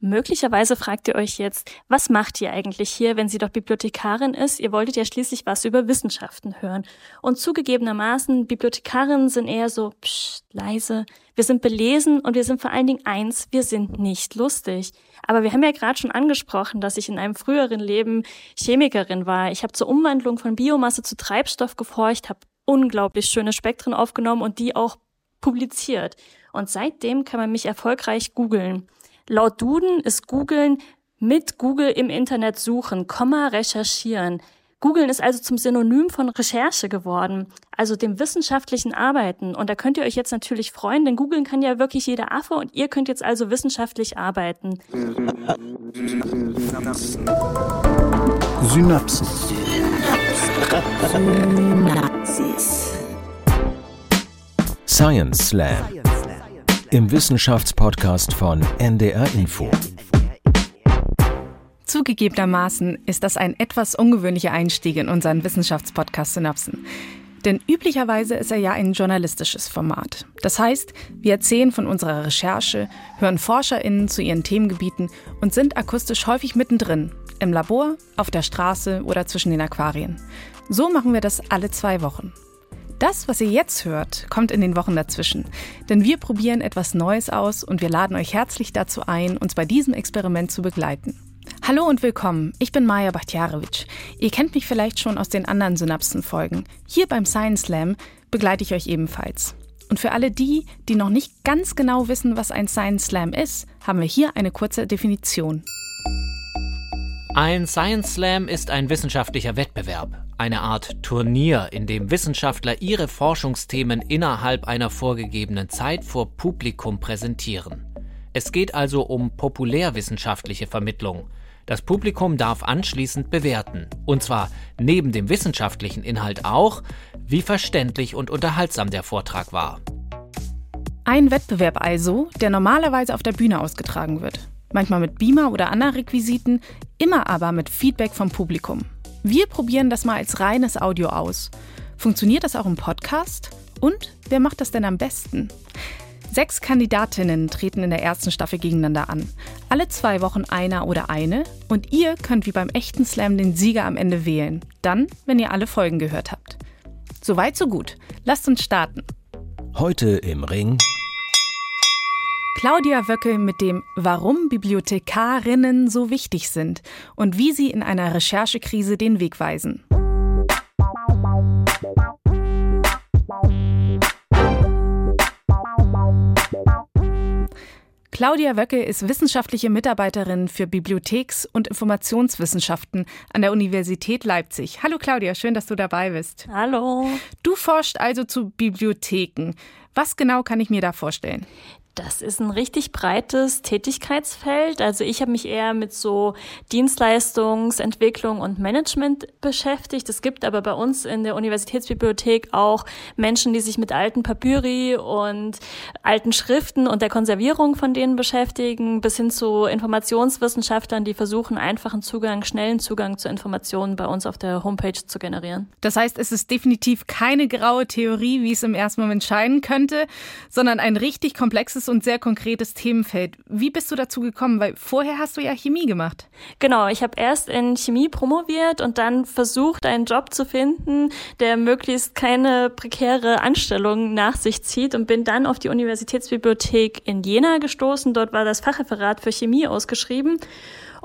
Möglicherweise fragt ihr euch jetzt, was macht ihr eigentlich hier, wenn sie doch Bibliothekarin ist? Ihr wolltet ja schließlich was über Wissenschaften hören. Und zugegebenermaßen, Bibliothekarinnen sind eher so psch, leise. Wir sind belesen und wir sind vor allen Dingen eins, wir sind nicht lustig. Aber wir haben ja gerade schon angesprochen, dass ich in einem früheren Leben Chemikerin war. Ich habe zur Umwandlung von Biomasse zu Treibstoff geforscht, habe unglaublich schöne Spektren aufgenommen und die auch publiziert. Und seitdem kann man mich erfolgreich googeln. Laut Duden ist Googeln mit Google im Internet suchen, Komma recherchieren. Googeln ist also zum Synonym von Recherche geworden, also dem wissenschaftlichen Arbeiten. Und da könnt ihr euch jetzt natürlich freuen, denn Googeln kann ja wirklich jeder Affe und ihr könnt jetzt also wissenschaftlich arbeiten. Synapsen. Synapsis. Science Slam. Im Wissenschaftspodcast von NDR Info. Zugegebenermaßen ist das ein etwas ungewöhnlicher Einstieg in unseren Wissenschaftspodcast Synapsen. Denn üblicherweise ist er ja ein journalistisches Format. Das heißt, wir erzählen von unserer Recherche, hören ForscherInnen zu ihren Themengebieten und sind akustisch häufig mittendrin. Im Labor, auf der Straße oder zwischen den Aquarien. So machen wir das alle zwei Wochen. Das, was ihr jetzt hört, kommt in den Wochen dazwischen. Denn wir probieren etwas Neues aus und wir laden euch herzlich dazu ein, uns bei diesem Experiment zu begleiten. Hallo und willkommen, ich bin Maja Bachtjarewitsch. Ihr kennt mich vielleicht schon aus den anderen Synapsen-Folgen. Hier beim Science Slam begleite ich euch ebenfalls. Und für alle die, die noch nicht ganz genau wissen, was ein Science Slam ist, haben wir hier eine kurze Definition. Ein Science Slam ist ein wissenschaftlicher Wettbewerb, eine Art Turnier, in dem Wissenschaftler ihre Forschungsthemen innerhalb einer vorgegebenen Zeit vor Publikum präsentieren. Es geht also um populärwissenschaftliche Vermittlung. Das Publikum darf anschließend bewerten, und zwar neben dem wissenschaftlichen Inhalt auch, wie verständlich und unterhaltsam der Vortrag war. Ein Wettbewerb also, der normalerweise auf der Bühne ausgetragen wird manchmal mit Beamer oder anderen Requisiten, immer aber mit Feedback vom Publikum. Wir probieren das mal als reines Audio aus. Funktioniert das auch im Podcast? Und wer macht das denn am besten? Sechs Kandidatinnen treten in der ersten Staffel gegeneinander an. Alle zwei Wochen einer oder eine. Und ihr könnt wie beim echten Slam den Sieger am Ende wählen. Dann, wenn ihr alle Folgen gehört habt. Soweit, so gut. Lasst uns starten. Heute im Ring. Claudia Wöckel mit dem Warum Bibliothekarinnen so wichtig sind und wie sie in einer Recherchekrise den Weg weisen. Claudia Wöckel ist wissenschaftliche Mitarbeiterin für Bibliotheks- und Informationswissenschaften an der Universität Leipzig. Hallo Claudia, schön, dass du dabei bist. Hallo. Du forschst also zu Bibliotheken. Was genau kann ich mir da vorstellen? Das ist ein richtig breites Tätigkeitsfeld. Also ich habe mich eher mit so Dienstleistungsentwicklung und Management beschäftigt. Es gibt aber bei uns in der Universitätsbibliothek auch Menschen, die sich mit alten Papyri und alten Schriften und der Konservierung von denen beschäftigen, bis hin zu Informationswissenschaftlern, die versuchen, einfachen Zugang, schnellen Zugang zu Informationen bei uns auf der Homepage zu generieren. Das heißt, es ist definitiv keine graue Theorie, wie es im ersten Moment scheinen könnte, sondern ein richtig komplexes und sehr konkretes Themenfeld. Wie bist du dazu gekommen? Weil vorher hast du ja Chemie gemacht. Genau, ich habe erst in Chemie promoviert und dann versucht, einen Job zu finden, der möglichst keine prekäre Anstellung nach sich zieht und bin dann auf die Universitätsbibliothek in Jena gestoßen. Dort war das Fachreferat für Chemie ausgeschrieben.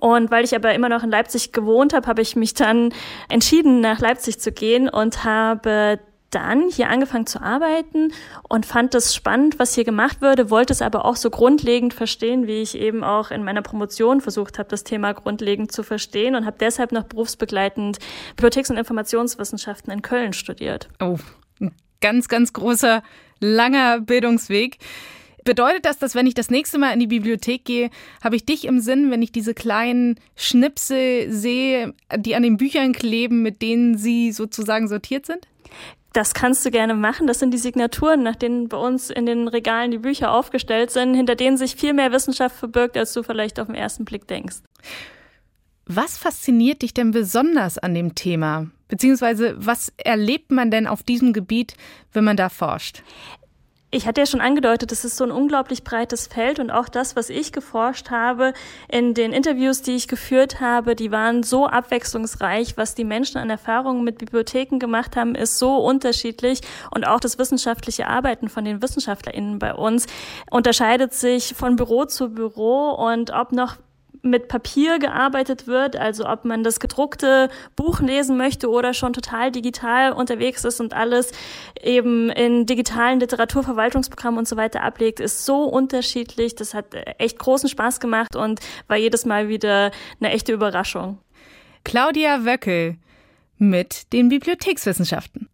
Und weil ich aber immer noch in Leipzig gewohnt habe, habe ich mich dann entschieden, nach Leipzig zu gehen und habe dann hier angefangen zu arbeiten und fand es spannend, was hier gemacht würde, wollte es aber auch so grundlegend verstehen, wie ich eben auch in meiner Promotion versucht habe, das Thema grundlegend zu verstehen und habe deshalb noch berufsbegleitend Bibliotheks- und Informationswissenschaften in Köln studiert. Oh, ein ganz, ganz großer, langer Bildungsweg. Bedeutet das, dass wenn ich das nächste Mal in die Bibliothek gehe, habe ich dich im Sinn, wenn ich diese kleinen Schnipsel sehe, die an den Büchern kleben, mit denen sie sozusagen sortiert sind? Das kannst du gerne machen. Das sind die Signaturen, nach denen bei uns in den Regalen die Bücher aufgestellt sind, hinter denen sich viel mehr Wissenschaft verbirgt, als du vielleicht auf den ersten Blick denkst. Was fasziniert dich denn besonders an dem Thema? Beziehungsweise was erlebt man denn auf diesem Gebiet, wenn man da forscht? Ich hatte ja schon angedeutet, es ist so ein unglaublich breites Feld und auch das, was ich geforscht habe in den Interviews, die ich geführt habe, die waren so abwechslungsreich. Was die Menschen an Erfahrungen mit Bibliotheken gemacht haben, ist so unterschiedlich und auch das wissenschaftliche Arbeiten von den WissenschaftlerInnen bei uns unterscheidet sich von Büro zu Büro und ob noch mit Papier gearbeitet wird, also ob man das gedruckte Buch lesen möchte oder schon total digital unterwegs ist und alles eben in digitalen Literaturverwaltungsprogrammen und so weiter ablegt, ist so unterschiedlich. Das hat echt großen Spaß gemacht und war jedes Mal wieder eine echte Überraschung. Claudia Wöckel mit den Bibliothekswissenschaften.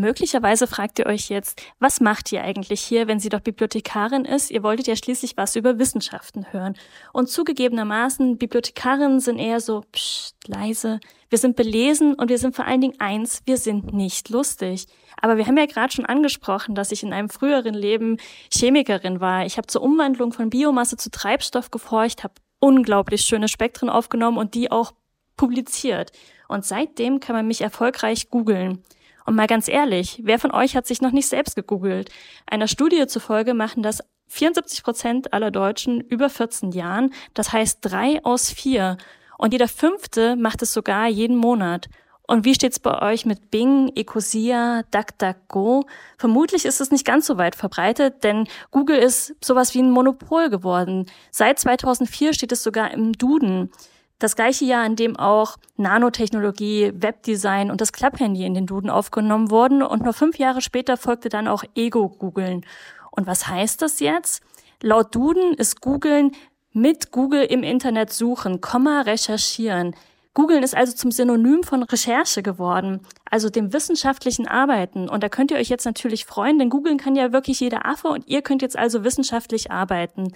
Möglicherweise fragt ihr euch jetzt, was macht ihr eigentlich hier, wenn sie doch Bibliothekarin ist? Ihr wolltet ja schließlich was über Wissenschaften hören. Und zugegebenermaßen, Bibliothekarinnen sind eher so, psst, leise. Wir sind belesen und wir sind vor allen Dingen eins, wir sind nicht lustig. Aber wir haben ja gerade schon angesprochen, dass ich in einem früheren Leben Chemikerin war. Ich habe zur Umwandlung von Biomasse zu Treibstoff geforscht, habe unglaublich schöne Spektren aufgenommen und die auch publiziert. Und seitdem kann man mich erfolgreich googeln. Und mal ganz ehrlich, wer von euch hat sich noch nicht selbst gegoogelt? Einer Studie zufolge machen das 74 Prozent aller Deutschen über 14 Jahren, das heißt drei aus vier. Und jeder fünfte macht es sogar jeden Monat. Und wie steht's bei euch mit Bing, Ecosia, DuckDuckGo? Vermutlich ist es nicht ganz so weit verbreitet, denn Google ist sowas wie ein Monopol geworden. Seit 2004 steht es sogar im Duden. Das gleiche Jahr, in dem auch Nanotechnologie, Webdesign und das Klapphandy in den Duden aufgenommen wurden. Und nur fünf Jahre später folgte dann auch Ego-Googeln. Und was heißt das jetzt? Laut Duden ist Googeln mit Google im Internet suchen, Komma recherchieren. Googeln ist also zum Synonym von Recherche geworden, also dem wissenschaftlichen Arbeiten. Und da könnt ihr euch jetzt natürlich freuen, denn Googeln kann ja wirklich jeder Affe und ihr könnt jetzt also wissenschaftlich arbeiten.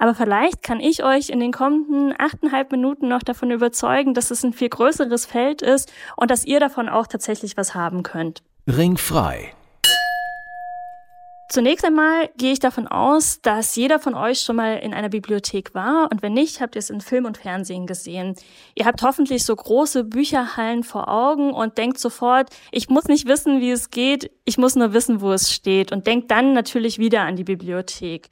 Aber vielleicht kann ich euch in den kommenden achteinhalb Minuten noch davon überzeugen, dass es ein viel größeres Feld ist und dass ihr davon auch tatsächlich was haben könnt. Ringfrei. Zunächst einmal gehe ich davon aus, dass jeder von euch schon mal in einer Bibliothek war und wenn nicht, habt ihr es in Film und Fernsehen gesehen. Ihr habt hoffentlich so große Bücherhallen vor Augen und denkt sofort, ich muss nicht wissen, wie es geht, ich muss nur wissen, wo es steht und denkt dann natürlich wieder an die Bibliothek.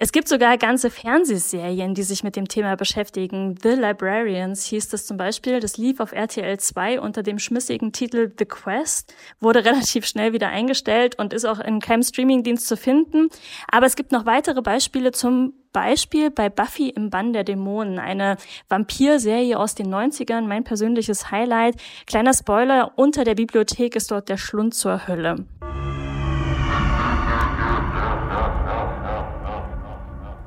Es gibt sogar ganze Fernsehserien, die sich mit dem Thema beschäftigen. The Librarians hieß das zum Beispiel. Das lief auf RTL 2 unter dem schmissigen Titel The Quest, wurde relativ schnell wieder eingestellt und ist auch in keinem Streamingdienst zu finden. Aber es gibt noch weitere Beispiele zum Beispiel bei Buffy im Bann der Dämonen, eine Vampir-Serie aus den 90ern, mein persönliches Highlight. Kleiner Spoiler, unter der Bibliothek ist dort der Schlund zur Hölle.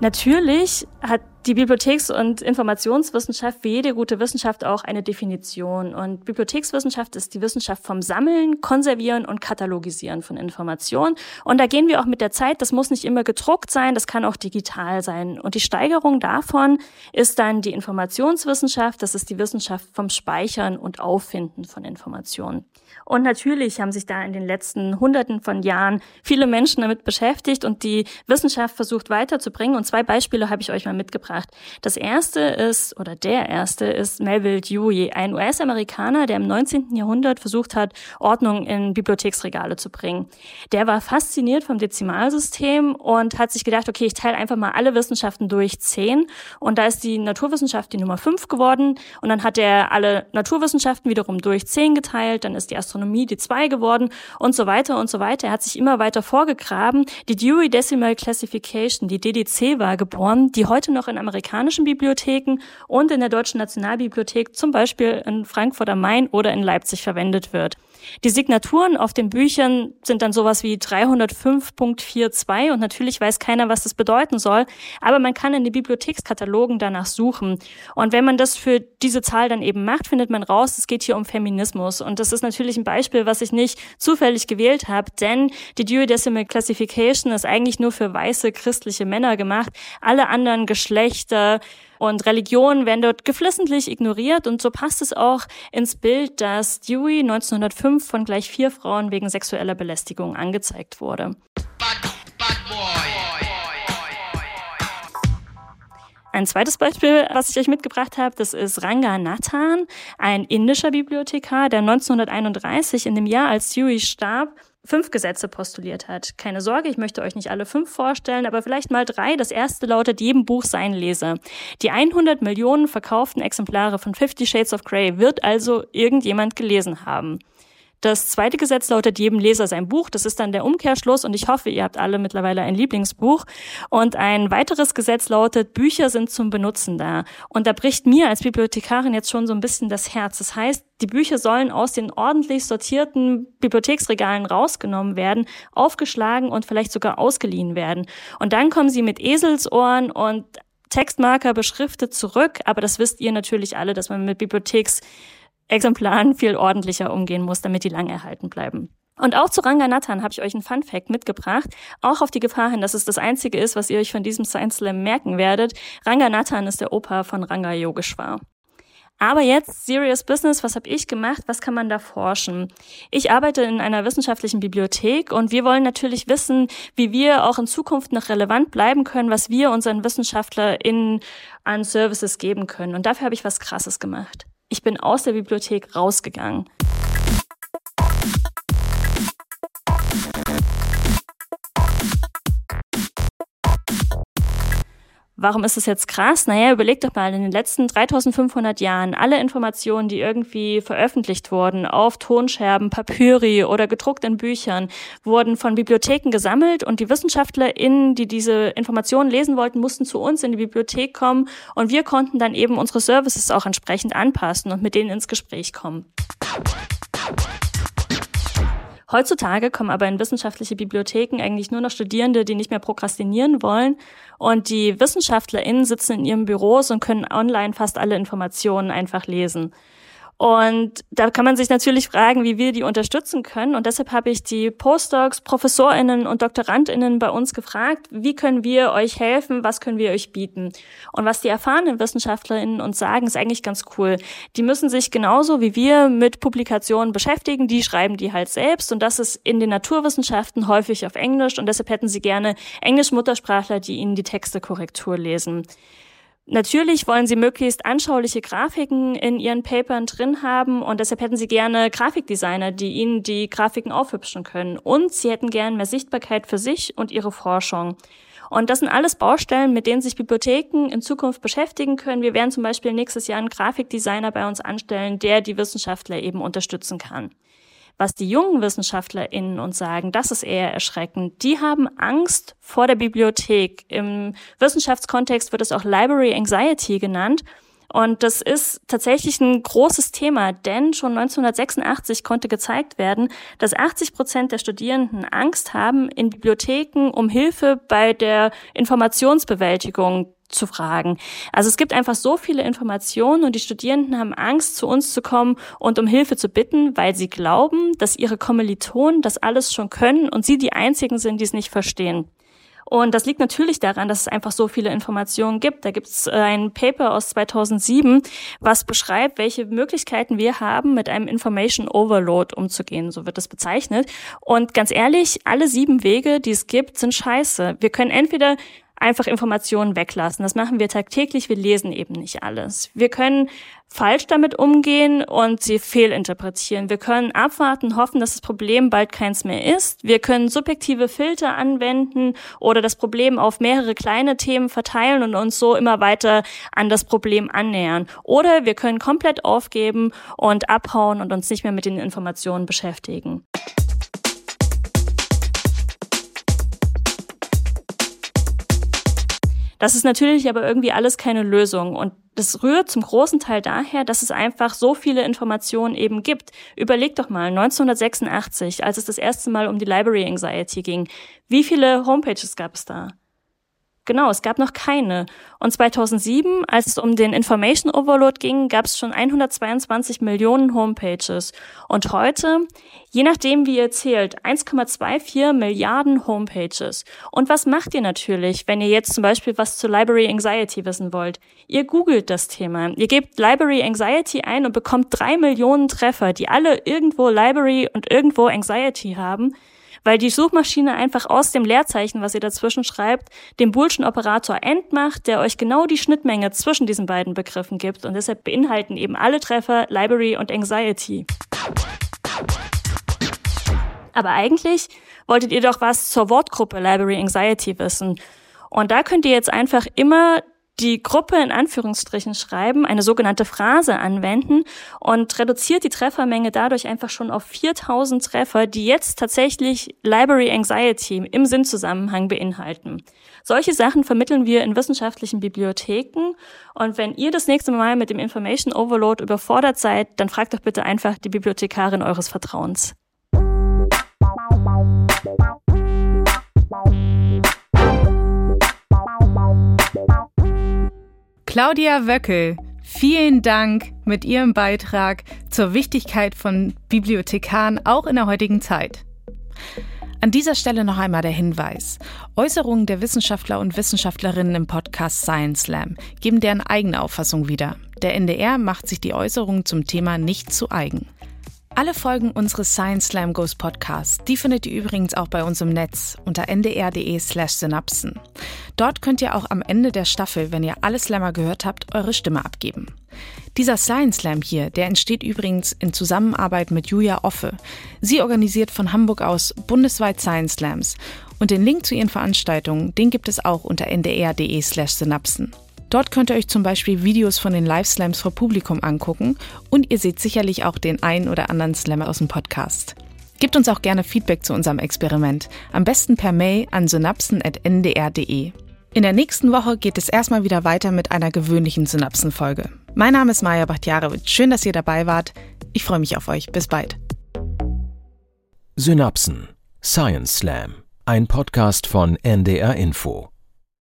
Natürlich hat die Bibliotheks- und Informationswissenschaft wie jede gute Wissenschaft auch eine Definition. Und Bibliothekswissenschaft ist die Wissenschaft vom Sammeln, Konservieren und Katalogisieren von Informationen. Und da gehen wir auch mit der Zeit. Das muss nicht immer gedruckt sein, das kann auch digital sein. Und die Steigerung davon ist dann die Informationswissenschaft. Das ist die Wissenschaft vom Speichern und Auffinden von Informationen. Und natürlich haben sich da in den letzten Hunderten von Jahren viele Menschen damit beschäftigt und die Wissenschaft versucht weiterzubringen. Und zwei Beispiele habe ich euch mal mitgebracht mitgebracht. Das erste ist, oder der erste ist Melville Dewey, ein US-Amerikaner, der im 19. Jahrhundert versucht hat, Ordnung in Bibliotheksregale zu bringen. Der war fasziniert vom Dezimalsystem und hat sich gedacht, okay, ich teile einfach mal alle Wissenschaften durch zehn. Und da ist die Naturwissenschaft die Nummer fünf geworden. Und dann hat er alle Naturwissenschaften wiederum durch zehn geteilt. Dann ist die Astronomie die zwei geworden und so weiter und so weiter. Er hat sich immer weiter vorgegraben. Die Dewey Decimal Classification, die DDC, war geboren, die heute noch in amerikanischen Bibliotheken und in der Deutschen Nationalbibliothek, zum Beispiel in Frankfurt am Main oder in Leipzig verwendet wird. Die Signaturen auf den Büchern sind dann sowas wie 305.42 und natürlich weiß keiner, was das bedeuten soll, aber man kann in den Bibliothekskatalogen danach suchen. Und wenn man das für diese Zahl dann eben macht, findet man raus, es geht hier um Feminismus. Und das ist natürlich ein Beispiel, was ich nicht zufällig gewählt habe, denn die Dewey Decimal Classification ist eigentlich nur für weiße christliche Männer gemacht. Alle anderen Geschlechter und Religionen werden dort geflissentlich ignoriert und so passt es auch ins Bild, dass Dewey 1905 von gleich vier Frauen wegen sexueller Belästigung angezeigt wurde. Ein zweites Beispiel, was ich euch mitgebracht habe, das ist Ranga Nathan, ein indischer Bibliothekar, der 1931 in dem Jahr, als Dewey starb, fünf Gesetze postuliert hat. Keine Sorge, ich möchte euch nicht alle fünf vorstellen, aber vielleicht mal drei. Das erste lautet, jedem Buch sein Leser. Die 100 Millionen verkauften Exemplare von Fifty Shades of Grey wird also irgendjemand gelesen haben. Das zweite Gesetz lautet jedem Leser sein Buch. Das ist dann der Umkehrschluss und ich hoffe, ihr habt alle mittlerweile ein Lieblingsbuch. Und ein weiteres Gesetz lautet, Bücher sind zum Benutzen da. Und da bricht mir als Bibliothekarin jetzt schon so ein bisschen das Herz. Das heißt, die Bücher sollen aus den ordentlich sortierten Bibliotheksregalen rausgenommen werden, aufgeschlagen und vielleicht sogar ausgeliehen werden. Und dann kommen sie mit Eselsohren und Textmarker beschriftet zurück. Aber das wisst ihr natürlich alle, dass man mit Bibliotheks Exemplaren viel ordentlicher umgehen muss, damit die lang erhalten bleiben. Und auch zu Ranganathan habe ich euch einen Fun Fact mitgebracht, auch auf die Gefahr hin, dass es das einzige ist, was ihr euch von diesem Science Slam merken werdet. Ranganathan ist der Opa von Ranga Yogeshwar. Aber jetzt Serious Business, was habe ich gemacht? Was kann man da forschen? Ich arbeite in einer wissenschaftlichen Bibliothek und wir wollen natürlich wissen, wie wir auch in Zukunft noch relevant bleiben können, was wir unseren WissenschaftlerInnen an Services geben können. Und dafür habe ich was Krasses gemacht. Ich bin aus der Bibliothek rausgegangen. Warum ist es jetzt krass? Naja, überleg doch mal, in den letzten 3500 Jahren alle Informationen, die irgendwie veröffentlicht wurden, auf Tonscherben, Papyri oder gedruckt in Büchern, wurden von Bibliotheken gesammelt und die WissenschaftlerInnen, die diese Informationen lesen wollten, mussten zu uns in die Bibliothek kommen und wir konnten dann eben unsere Services auch entsprechend anpassen und mit denen ins Gespräch kommen. Heutzutage kommen aber in wissenschaftliche Bibliotheken eigentlich nur noch Studierende, die nicht mehr prokrastinieren wollen. Und die WissenschaftlerInnen sitzen in ihren Büros und können online fast alle Informationen einfach lesen. Und da kann man sich natürlich fragen, wie wir die unterstützen können. Und deshalb habe ich die Postdocs, ProfessorInnen und DoktorandInnen bei uns gefragt, wie können wir euch helfen, was können wir euch bieten? Und was die erfahrenen WissenschaftlerInnen uns sagen, ist eigentlich ganz cool. Die müssen sich genauso wie wir mit Publikationen beschäftigen, die schreiben die halt selbst. Und das ist in den Naturwissenschaften häufig auf Englisch. Und deshalb hätten sie gerne Englisch-Muttersprachler, die ihnen die Texte Korrektur lesen. Natürlich wollen sie möglichst anschauliche Grafiken in ihren Papern drin haben und deshalb hätten sie gerne Grafikdesigner, die ihnen die Grafiken aufhübschen können. Und sie hätten gern mehr Sichtbarkeit für sich und ihre Forschung. Und das sind alles Baustellen, mit denen sich Bibliotheken in Zukunft beschäftigen können. Wir werden zum Beispiel nächstes Jahr einen Grafikdesigner bei uns anstellen, der die Wissenschaftler eben unterstützen kann. Was die jungen WissenschaftlerInnen uns sagen, das ist eher erschreckend. Die haben Angst vor der Bibliothek. Im Wissenschaftskontext wird es auch Library Anxiety genannt. Und das ist tatsächlich ein großes Thema, denn schon 1986 konnte gezeigt werden, dass 80 Prozent der Studierenden Angst haben, in Bibliotheken um Hilfe bei der Informationsbewältigung zu fragen. Also es gibt einfach so viele Informationen und die Studierenden haben Angst, zu uns zu kommen und um Hilfe zu bitten, weil sie glauben, dass ihre Kommilitonen das alles schon können und sie die einzigen sind, die es nicht verstehen. Und das liegt natürlich daran, dass es einfach so viele Informationen gibt. Da gibt es äh, ein Paper aus 2007, was beschreibt, welche Möglichkeiten wir haben, mit einem Information Overload umzugehen. So wird das bezeichnet. Und ganz ehrlich, alle sieben Wege, die es gibt, sind scheiße. Wir können entweder einfach Informationen weglassen. Das machen wir tagtäglich. Wir lesen eben nicht alles. Wir können falsch damit umgehen und sie fehlinterpretieren. Wir können abwarten, hoffen, dass das Problem bald keins mehr ist. Wir können subjektive Filter anwenden oder das Problem auf mehrere kleine Themen verteilen und uns so immer weiter an das Problem annähern. Oder wir können komplett aufgeben und abhauen und uns nicht mehr mit den Informationen beschäftigen. Das ist natürlich aber irgendwie alles keine Lösung. Und das rührt zum großen Teil daher, dass es einfach so viele Informationen eben gibt. Überleg doch mal, 1986, als es das erste Mal um die Library Anxiety ging, wie viele Homepages gab es da? Genau, es gab noch keine. Und 2007, als es um den Information Overload ging, gab es schon 122 Millionen Homepages. Und heute, je nachdem wie ihr zählt, 1,24 Milliarden Homepages. Und was macht ihr natürlich, wenn ihr jetzt zum Beispiel was zur Library Anxiety wissen wollt? Ihr googelt das Thema. Ihr gebt Library Anxiety ein und bekommt drei Millionen Treffer, die alle irgendwo Library und irgendwo Anxiety haben weil die Suchmaschine einfach aus dem Leerzeichen, was ihr dazwischen schreibt, den Boolschen Operator end macht, der euch genau die Schnittmenge zwischen diesen beiden Begriffen gibt. Und deshalb beinhalten eben alle Treffer Library und Anxiety. Aber eigentlich wolltet ihr doch was zur Wortgruppe Library Anxiety wissen. Und da könnt ihr jetzt einfach immer die Gruppe in Anführungsstrichen schreiben, eine sogenannte Phrase anwenden und reduziert die Treffermenge dadurch einfach schon auf 4000 Treffer, die jetzt tatsächlich Library Anxiety im Sinnzusammenhang beinhalten. Solche Sachen vermitteln wir in wissenschaftlichen Bibliotheken und wenn ihr das nächste Mal mit dem Information Overload überfordert seid, dann fragt doch bitte einfach die Bibliothekarin eures Vertrauens. Claudia Wöckel, vielen Dank mit Ihrem Beitrag zur Wichtigkeit von Bibliothekaren auch in der heutigen Zeit. An dieser Stelle noch einmal der Hinweis. Äußerungen der Wissenschaftler und Wissenschaftlerinnen im Podcast Science Slam geben deren eigene Auffassung wieder. Der NDR macht sich die Äußerungen zum Thema nicht zu eigen. Alle Folgen unseres Science Slam Goes Podcasts, die findet ihr übrigens auch bei uns im Netz unter ndr.de slash synapsen. Dort könnt ihr auch am Ende der Staffel, wenn ihr alle Slammer gehört habt, eure Stimme abgeben. Dieser Science Slam hier, der entsteht übrigens in Zusammenarbeit mit Julia Offe. Sie organisiert von Hamburg aus bundesweit Science Slams und den Link zu ihren Veranstaltungen, den gibt es auch unter ndr.de slash synapsen. Dort könnt ihr euch zum Beispiel Videos von den Live-Slams vor Publikum angucken und ihr seht sicherlich auch den ein oder anderen Slammer aus dem Podcast. Gebt uns auch gerne Feedback zu unserem Experiment, am besten per Mail an synapsen.ndr.de. In der nächsten Woche geht es erstmal wieder weiter mit einer gewöhnlichen Synapsen-Folge. Mein Name ist Maja Bachtjarewitsch. Schön, dass ihr dabei wart. Ich freue mich auf euch. Bis bald. Synapsen Science Slam, ein Podcast von NDR Info.